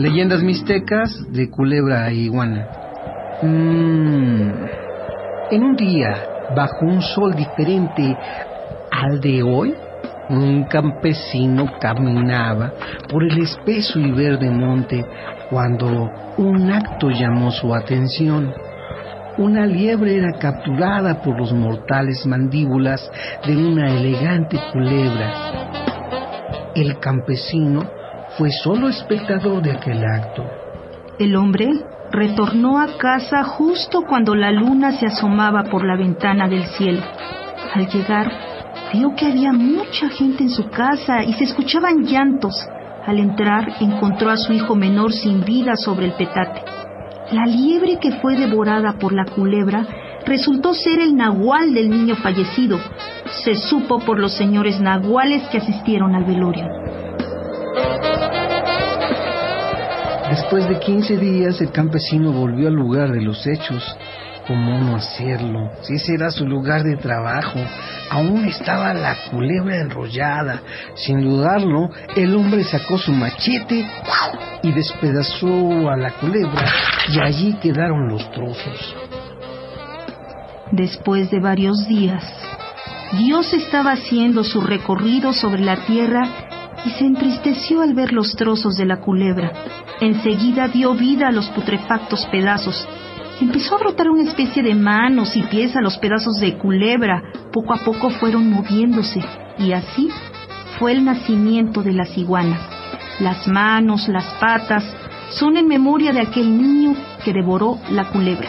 Leyendas mixtecas de culebra e iguana. Mm. En un día, bajo un sol diferente al de hoy, un campesino caminaba por el espeso y verde monte cuando un acto llamó su atención. Una liebre era capturada por los mortales mandíbulas de una elegante culebra. El campesino fue solo espectador de aquel acto. El hombre retornó a casa justo cuando la luna se asomaba por la ventana del cielo. Al llegar, vio que había mucha gente en su casa y se escuchaban llantos. Al entrar, encontró a su hijo menor sin vida sobre el petate. La liebre que fue devorada por la culebra resultó ser el nahual del niño fallecido. Se supo por los señores nahuales que asistieron al velorio. Después de 15 días, el campesino volvió al lugar de los hechos. ¿Cómo no hacerlo? Si ese era su lugar de trabajo, aún estaba la culebra enrollada. Sin dudarlo, el hombre sacó su machete y despedazó a la culebra y allí quedaron los trozos. Después de varios días, Dios estaba haciendo su recorrido sobre la tierra y se entristeció al ver los trozos de la culebra. Enseguida dio vida a los putrefactos pedazos. Empezó a brotar una especie de manos y pies a los pedazos de culebra. Poco a poco fueron moviéndose y así fue el nacimiento de las iguanas. Las manos, las patas, son en memoria de aquel niño que devoró la culebra.